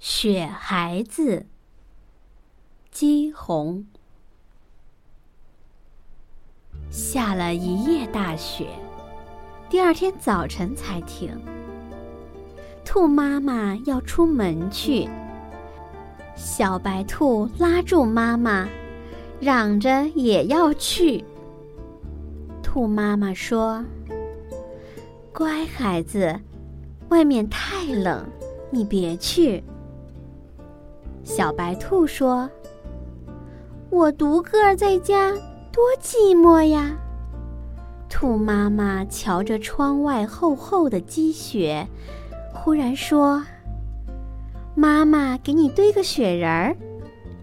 雪孩子，姬红。下了一夜大雪，第二天早晨才停。兔妈妈要出门去，小白兔拉住妈妈，嚷着也要去。兔妈妈说：“乖孩子，外面太冷，你别去。”小白兔说：“我独个儿在家，多寂寞呀。”兔妈妈瞧着窗外厚厚的积雪，忽然说：“妈妈给你堆个雪人儿，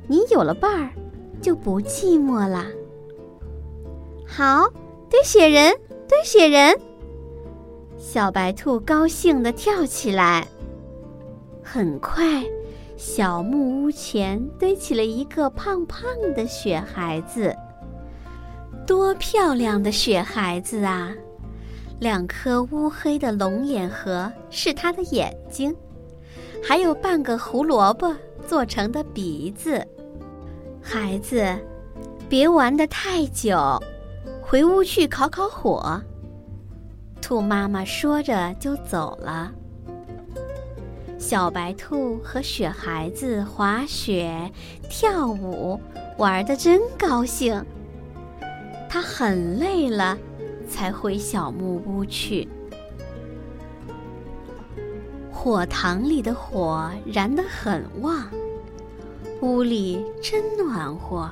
你有了伴儿，就不寂寞啦。”好，堆雪人，堆雪人。小白兔高兴地跳起来，很快。小木屋前堆起了一个胖胖的雪孩子，多漂亮的雪孩子啊！两颗乌黑的龙眼核是他的眼睛，还有半个胡萝卜做成的鼻子。孩子，别玩得太久，回屋去烤烤火。兔妈妈说着就走了。小白兔和雪孩子滑雪、跳舞，玩得真高兴。他很累了，才回小木屋去。火塘里的火燃得很旺，屋里真暖和。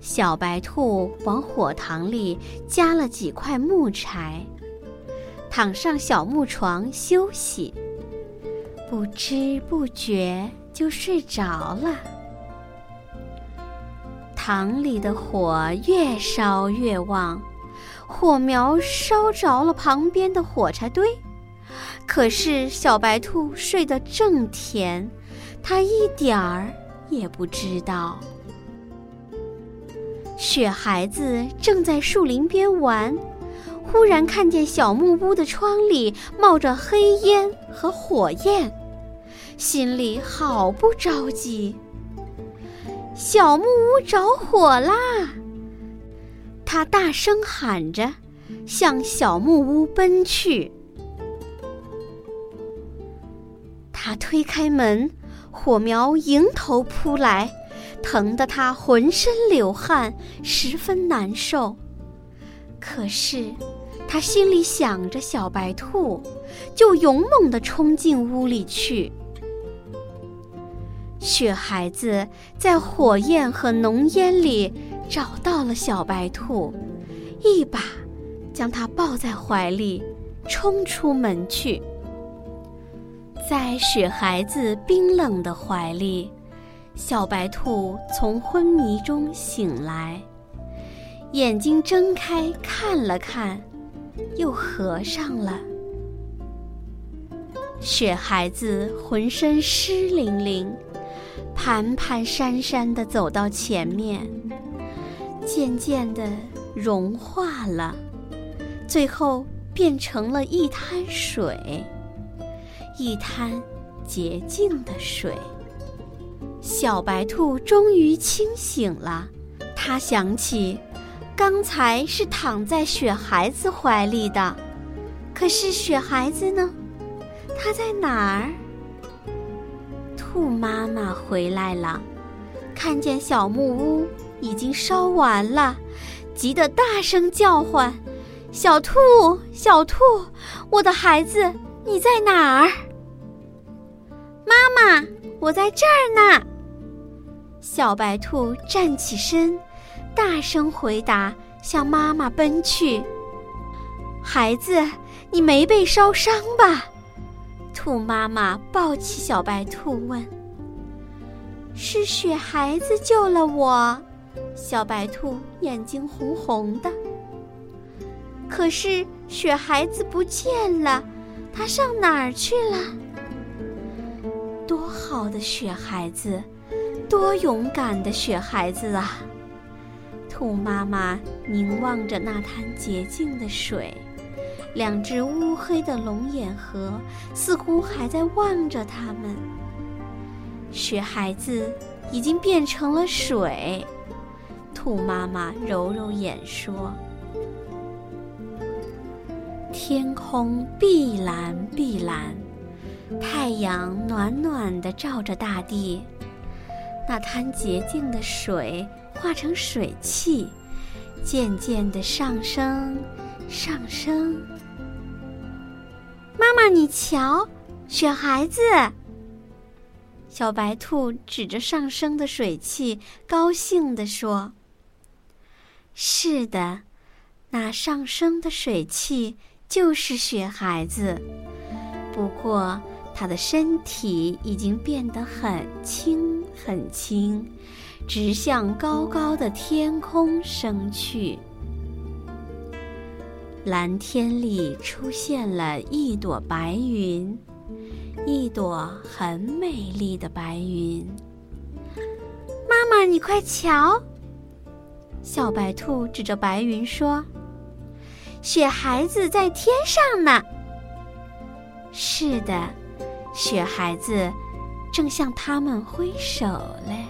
小白兔往火塘里加了几块木柴，躺上小木床休息。不知不觉就睡着了。塘里的火越烧越旺，火苗烧着了旁边的火柴堆。可是小白兔睡得正甜，它一点儿也不知道。雪孩子正在树林边玩，忽然看见小木屋的窗里冒着黑烟和火焰。心里好不着急，小木屋着火啦！他大声喊着，向小木屋奔去。他推开门，火苗迎头扑来，疼得他浑身流汗，十分难受。可是，他心里想着小白兔，就勇猛地冲进屋里去。雪孩子在火焰和浓烟里找到了小白兔，一把将它抱在怀里，冲出门去。在雪孩子冰冷的怀里，小白兔从昏迷中醒来，眼睛睁开看了看，又合上了。雪孩子浑身湿淋淋。蹒蹒跚跚地走到前面，渐渐地融化了，最后变成了一滩水，一滩洁净的水。小白兔终于清醒了，它想起，刚才是躺在雪孩子怀里的，可是雪孩子呢？他在哪儿？兔妈妈回来了，看见小木屋已经烧完了，急得大声叫唤：“小兔，小兔，我的孩子，你在哪儿？”妈妈，我在这儿呢。小白兔站起身，大声回答，向妈妈奔去：“孩子，你没被烧伤吧？”兔妈妈抱起小白兔问：“是雪孩子救了我？”小白兔眼睛红红的。可是雪孩子不见了，他上哪儿去了？多好的雪孩子，多勇敢的雪孩子啊！兔妈妈凝望着那滩洁净的水。两只乌黑的龙眼核似乎还在望着他们。雪孩子已经变成了水。兔妈妈揉揉眼说：“天空碧蓝碧蓝，太阳暖暖的照着大地。那滩洁净的水化成水汽，渐渐的上升，上升。妈妈，你瞧，雪孩子。”小白兔指着上升的水汽，高兴地说：“是的，那上升的水汽就是雪孩子。不过，它的身体已经变得很轻很轻，直向高高的天空升去。蓝天里出现了一朵白云。”一朵很美丽的白云。妈妈，你快瞧！小白兔指着白云说：“雪孩子在天上呢。”是的，雪孩子正向他们挥手嘞。